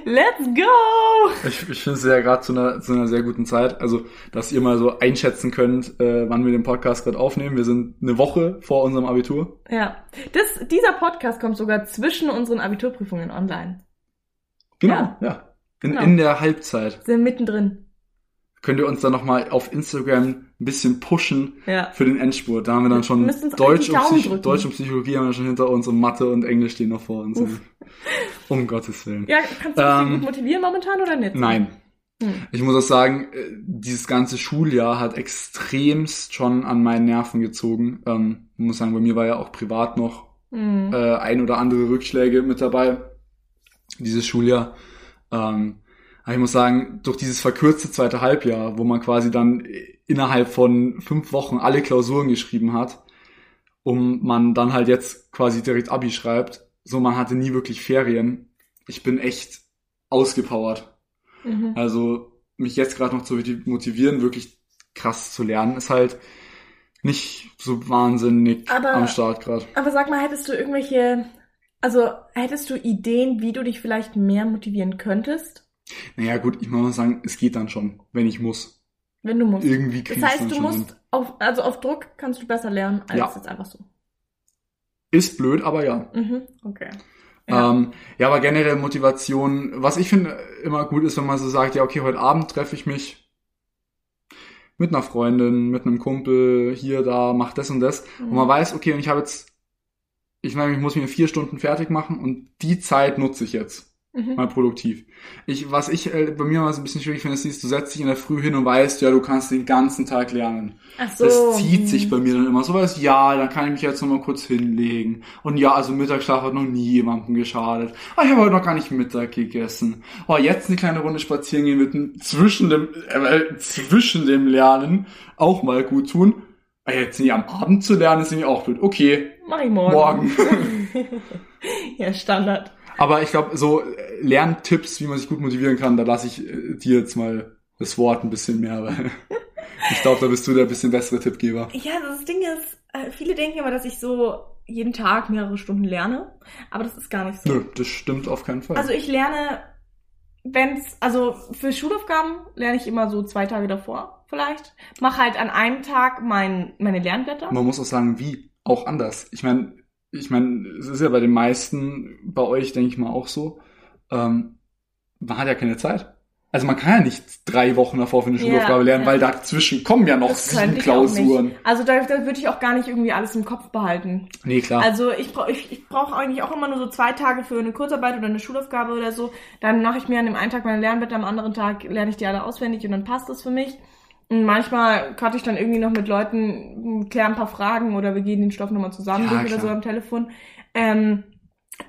Let's go! Ich, ich finde es ja gerade zu einer, zu einer sehr guten Zeit. Also, dass ihr mal so einschätzen könnt, äh, wann wir den Podcast gerade aufnehmen. Wir sind eine Woche vor unserem Abitur. Ja. Das, dieser Podcast kommt sogar zwischen unseren Abiturprüfungen online. Genau, Ja. ja. In, Genau. in der Halbzeit. Sind mittendrin. Könnt ihr uns dann nochmal auf Instagram ein bisschen pushen Ja. für den Endspurt. Da haben wir dann schon auch Deutsch und, Psych. Deutsch und Psychologie haben wir schon hinter uns und Mathe und Englisch stehen noch vor uns. Uff. Um Gottes Willen. Ja, kannst du dich Ähm, gut motivieren momentan oder nicht? Nein. Hm. Ich muss auch sagen, äh, dieses ganze Schuljahr hat extremst schon an meinen Nerven gezogen. Ähm, ich muss sagen, bei mir war ja auch privat noch Hm. äh, ein oder andere Rückschläge mit dabei, dieses Schuljahr. Ähm, aber ich muss sagen, durch dieses verkürzte zweite Halbjahr, wo man quasi dann innerhalb von fünf Wochen alle Klausuren geschrieben hat, um man dann halt jetzt quasi direkt Abi schreibt, so man hatte nie wirklich Ferien. Ich bin echt ausgepowert. Mhm. Also mich jetzt gerade noch zu motivieren, wirklich krass zu lernen, ist halt nicht so wahnsinnig Aber- am Start gerade. Aber sag mal, hättest du irgendwelche, also hättest du Ideen, wie du dich vielleicht mehr motivieren könntest, Naja gut, ich muss mal sagen, es geht dann schon, wenn ich muss. wenn du musst? Irgendwie Das kriegst heißt, dann du musst hin. auf, also auf Druck kannst du besser lernen als Ja. jetzt einfach so. Ist blöd, aber ja. Mhm, okay. Ja. Ja. Ähm, ja, aber generell Motivation, was ich finde immer gut ist, wenn man so sagt, ja, okay, heute Abend treffe ich mich mit einer Freundin, mit einem Kumpel, hier, da, mach das und das. Mhm. Und man weiß, okay, und ich habe jetzt, ich meine, ich muss mir vier Stunden fertig machen und die Zeit nutze ich jetzt. Mhm. mal produktiv. Ich, was ich äh, bei mir mal so ein bisschen schwierig finde, ist, dieses, du setzt dich in der Früh hin und weißt, ja, du kannst den ganzen Tag lernen. Ach so. Das zieht mhm. sich bei mir dann immer so was, ja, dann kann ich mich jetzt noch mal kurz hinlegen. Und ja, also Mittagsschlaf hat noch nie jemandem geschadet. Ah, ich habe heute noch gar nicht Mittag gegessen. Oh, jetzt eine kleine Runde spazieren gehen mit dem, zwischen dem, äh, zwischen dem Lernen auch mal gut tun. Ah, jetzt nicht am Abend zu lernen, ist nämlich auch blöd. Okay, Mach ich morgen. morgen. ja, Standard. Aber ich glaube, so äh, Lerntipps, wie man sich gut motivieren kann, da lasse ich äh, dir jetzt mal das Wort ein bisschen mehr, weil ich glaube, da bist du der bisschen bessere Tippgeber. Ja, das Ding ist, äh, viele denken immer, dass ich so jeden Tag mehrere Stunden lerne, aber das ist gar nicht so. Nö, das stimmt auf keinen Fall. Also ich lerne, wenn's, also für Schulaufgaben lerne ich immer so zwei Tage davor vielleicht. Mach halt an einem Tag mein, meine Lernblätter. man muss auch sagen, wie, auch anders. Ich meine, ich meine, es ist ja bei den meisten, bei euch denke ich mal auch so, ähm, man hat ja keine Zeit. Also man kann ja nicht drei Wochen davor für eine Ja, Schulaufgabe lernen, ja. weil dazwischen kommen ja noch Das sieben Klausuren. Also da, da würde ich auch gar nicht irgendwie alles im Kopf behalten. Nee, klar. Also ich brauche ich, ich brauch eigentlich auch immer nur so zwei Tage für eine Kurzarbeit oder eine Schulaufgabe oder so. Dann mache ich mir an dem einen Tag meine Lernblätter, am anderen Tag lerne ich die alle auswendig und dann passt das für mich. Und manchmal quatsche ich dann irgendwie noch mit Leuten, kläre ein paar Fragen oder wir gehen den Stoff nochmal zusammen Ja, durch oder so am Telefon. Ähm,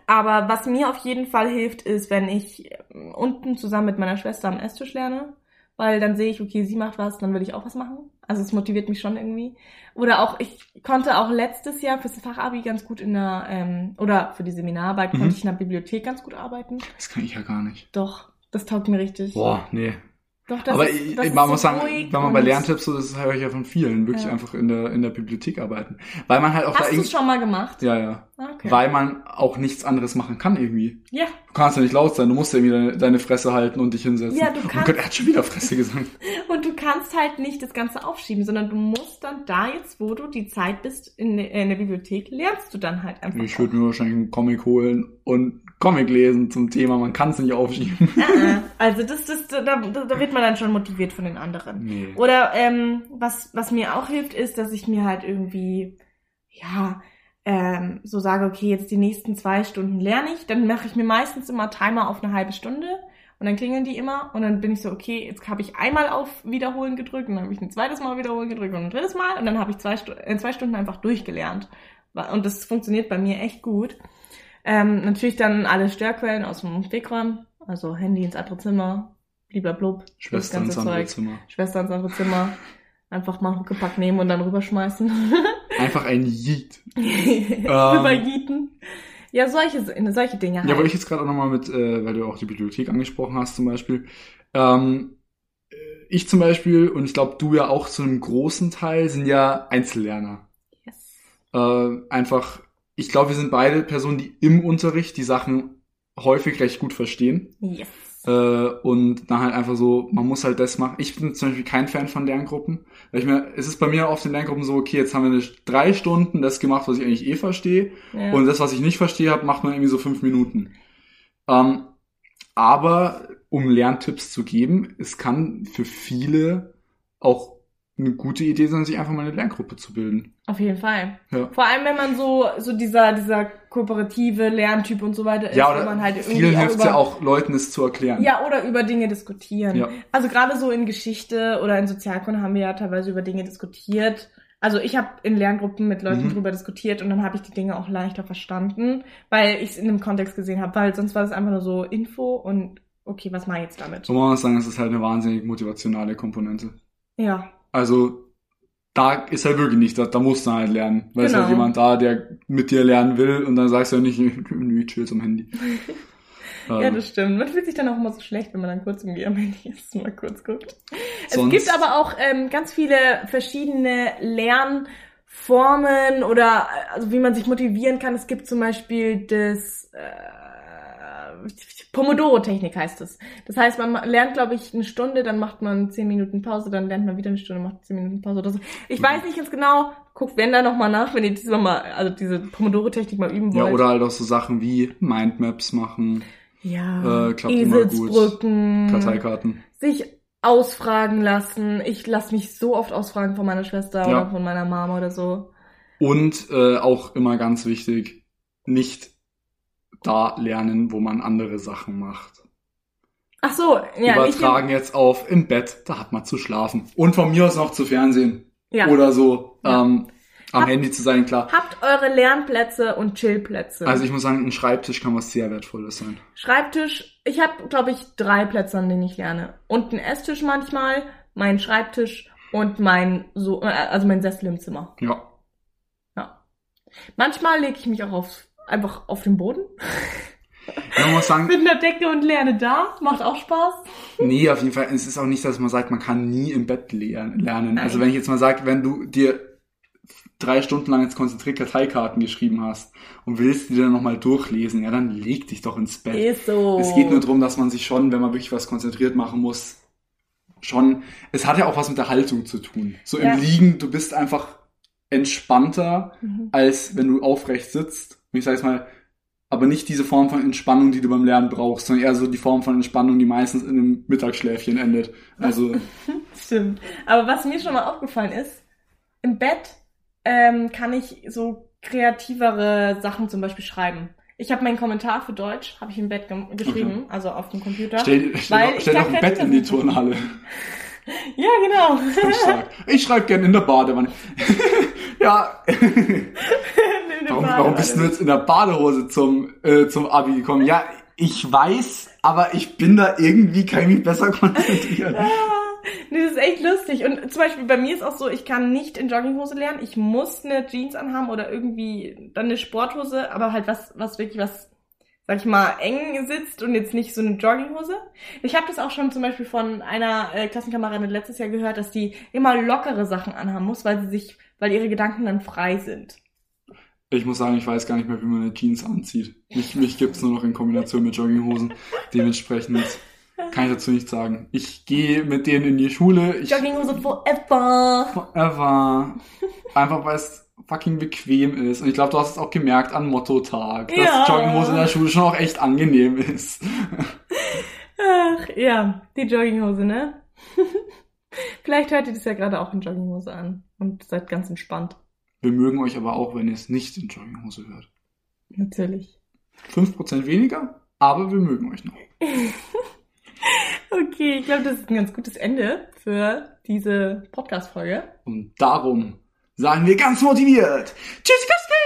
aber was mir auf jeden Fall hilft, ist, wenn ich ähm, unten zusammen mit meiner Schwester am Esstisch lerne, weil dann sehe ich, okay, sie macht was, dann will ich auch was machen. Also es motiviert mich schon irgendwie. Oder auch, ich konnte auch letztes Jahr fürs Fachabi ganz gut in der, ähm, oder für die Seminararbeit Mhm. konnte ich in der Bibliothek ganz gut arbeiten. das kann ich ja gar nicht. Doch, das taugt mir richtig. Boah, nee. Doch, das Aber ist, ich, das man muss so sagen, wenn man bei Lerntipps so, das höre ich ja von vielen, wirklich Ja. einfach in der, in der Bibliothek arbeiten. Weil man halt auch da Hast du es schon mal gemacht? ja, ja, Okay. weil man auch nichts anderes machen kann irgendwie. ja, Du kannst ja nicht laut sein, du musst ja irgendwie deine, deine Fresse halten und dich hinsetzen. Ja, du Oh kannst- Gott, er hat schon wieder Fresse gesagt. und du kannst halt nicht das Ganze aufschieben, sondern du musst dann da jetzt, wo du die Zeit bist in, der- in der Bibliothek, lernst du dann halt einfach. Ich würde mir wahrscheinlich einen Comic holen und Comic lesen zum Thema, man kann es nicht aufschieben. Äh, äh. Also das, das, da, da wird man dann schon motiviert von den anderen. Nee. Oder ähm, was, was mir auch hilft, ist, dass ich mir halt irgendwie, ja, ähm, so sage, okay, jetzt die nächsten zwei Stunden lerne ich. Dann mache ich mir meistens immer Timer auf eine halbe Stunde und dann klingeln die immer und dann bin ich so, okay, jetzt habe ich einmal auf Wiederholen gedrückt und dann habe ich ein zweites Mal Wiederholen gedrückt und ein drittes Mal und dann habe ich zwei, in zwei Stunden einfach durchgelernt. Und das funktioniert bei mir echt gut. Ähm, natürlich dann alle Störquellen aus dem Wegräumen, also Handy ins andere Zimmer, blub, Schwester ins andere Zimmer. Schwester ins andere Zimmer. Einfach mal Huckepack nehmen und dann rüberschmeißen. Einfach ein Yeet. Rübergieten. Ja, solche, solche Dinge halt. Ja, aber ich jetzt gerade auch nochmal mit, äh, weil du auch die Bibliothek angesprochen hast zum Beispiel. Ähm, äh, ich zum Beispiel, und ich glaube du ja auch zu einem großen Teil, sind ja Einzellerner. yes. Äh, einfach, ich glaube, wir sind beide Personen, die im Unterricht die Sachen häufig recht gut verstehen. Yes. Äh, und dann halt einfach so, man muss halt das machen. Ich bin zum Beispiel kein Fan von Lerngruppen. Weil ich mir, es ist bei mir oft in Lerngruppen so, okay, jetzt haben wir eine drei Stunden das gemacht, was ich eigentlich eh verstehe. Ja. Und das, was ich nicht verstehe habe, macht man irgendwie so fünf Minuten. Ähm, aber um Lerntipps zu geben, es kann für viele auch eine gute Idee sein, sich einfach mal eine Lerngruppe zu bilden. Auf jeden Fall. Ja. Vor allem, wenn man so, so dieser, dieser kooperative Lerntyp und so weiter ist, Ja, wo oder man halt irgendwie vielen hilft ja auch, Leuten es zu erklären. Ja, oder über Dinge diskutieren. Ja. Also gerade so in Geschichte oder in Sozialkunde haben wir ja teilweise über Dinge diskutiert. Also ich habe in Lerngruppen mit Leuten Mhm. drüber diskutiert und dann habe ich die Dinge auch leichter verstanden, weil ich es in einem Kontext gesehen habe, weil sonst war es einfach nur so Info und okay, was mache ich jetzt damit? So muss man sagen, es ist halt eine wahnsinnig motivationale Komponente. Ja, Also da ist halt wirklich nicht, da, da musst du halt lernen. Weil es Genau. halt jemand da, der mit dir lernen will und dann sagst du ja nicht, ich chill zum Handy. ja, Ähm, das stimmt. Man fühlt sich dann auch immer so schlecht, wenn man dann kurz irgendwie am Handy ist mal kurz guckt. Es Sonst- gibt aber auch ähm, ganz viele verschiedene Lernformen oder äh, also wie man sich motivieren kann. Es gibt zum Beispiel das äh, Pomodoro-Technik heißt es. Das heißt, man lernt, glaube ich, eine Stunde, dann macht man zehn Minuten Pause, dann lernt man wieder eine Stunde, macht zehn Minuten Pause oder so. Ich weiß nicht ganz genau. Guckt, wenn da noch mal nach, wenn ihr diese mal, also diese Pomodoro-Technik mal üben ja, wollt. oder halt auch so Sachen wie Mindmaps machen, ja, äh, klappt. Eselsbrücken, Karteikarten. sich ausfragen lassen. Ich lasse mich so oft ausfragen von meiner Schwester Ja. oder von meiner Mama oder so. Und äh, auch immer ganz wichtig, nicht da lernen, wo man andere Sachen macht. Ach so, ja, Übertragen jetzt auf im Bett, da hat man zu schlafen. Und von mir aus noch zu Fernsehen. ja. Oder so. Ja. Ähm, am Hab- Handy zu sein, klar. Habt eure Lernplätze und Chillplätze. Also ich muss sagen, ein Schreibtisch kann was sehr Wertvolles sein. Schreibtisch, ich habe, glaube ich, drei Plätze, an denen ich lerne. Und einen Esstisch manchmal, mein Schreibtisch und mein so, äh, also mein Sessel im Zimmer. Ja. Ja. Manchmal lege ich mich auch auf, einfach auf den Boden man muss sagen, mit einer Decke und lerne da. Macht auch Spaß. nee, auf jeden Fall, es ist auch nicht, dass man sagt, man kann nie im Bett lernen. Nein. Also wenn ich jetzt mal sage, wenn du dir drei Stunden lang jetzt konzentriert Karteikarten geschrieben hast und willst die dann nochmal durchlesen, ja, dann leg dich doch ins Bett. Ist so. Es geht nur darum, dass man sich schon, wenn man wirklich was konzentriert machen muss, schon, es hat ja auch was mit der Haltung zu tun. So Ja. im Liegen, du bist einfach entspannter, Mhm. als wenn du aufrecht sitzt. Ich sage jetzt mal, aber nicht diese Form von Entspannung, die du beim Lernen brauchst, sondern eher so die Form von Entspannung, die meistens in einem Mittagsschläfchen endet. Also, Stimmt. Aber was mir schon mal aufgefallen ist, im Bett ähm, kann ich so kreativere Sachen zum Beispiel schreiben. Ich habe meinen Kommentar für Deutsch, habe ich im Bett gem- geschrieben, also auf dem Computer. stell, stell, Weil stell doch ein Bett in die Turnhalle. Ja, genau. Ich schreibe gern in der Badewanne. ja, warum, warum bist du jetzt in der Badehose zum, äh, zum Abi gekommen? Ja, ich weiß, aber ich bin da irgendwie, kann ich mich besser konzentrieren. Ah, nee, das ist echt lustig. Und zum Beispiel bei mir ist auch so, ich kann nicht in Jogginghose lernen. Ich muss eine Jeans anhaben oder irgendwie dann eine Sporthose, aber halt was, was wirklich was, sag ich mal, eng sitzt und jetzt nicht so eine Jogginghose. Ich habe das auch schon zum Beispiel von einer äh, Klassenkameradin letztes Jahr gehört, dass die immer lockere Sachen anhaben muss, weil sie sich, weil ihre Gedanken dann frei sind. Ich muss sagen, ich weiß gar nicht mehr, wie man eine Jeans anzieht. Mich, mich gibt's nur noch in Kombination mit Jogginghosen. Dementsprechend kann ich dazu nichts sagen. Ich gehe mit denen in die Schule. Ich Jogginghose forever. forever. Einfach weil es fucking bequem ist. Und ich glaube, du hast es auch gemerkt an Motto-Tag, dass Ja. Jogginghose in der Schule schon auch echt angenehm ist. Ach, ja, die Jogginghose, ne? Vielleicht hört ihr das ja gerade auch in Jogginghose an und seid ganz entspannt. Wir mögen euch aber auch, wenn ihr es nicht in Jogginghose hört. Natürlich. 5% weniger, aber wir mögen euch noch. Okay, ich glaube, das ist ein ganz gutes Ende für diese Podcast-Folge. Und darum sagen wir ganz motiviert. Tschüss, Christi!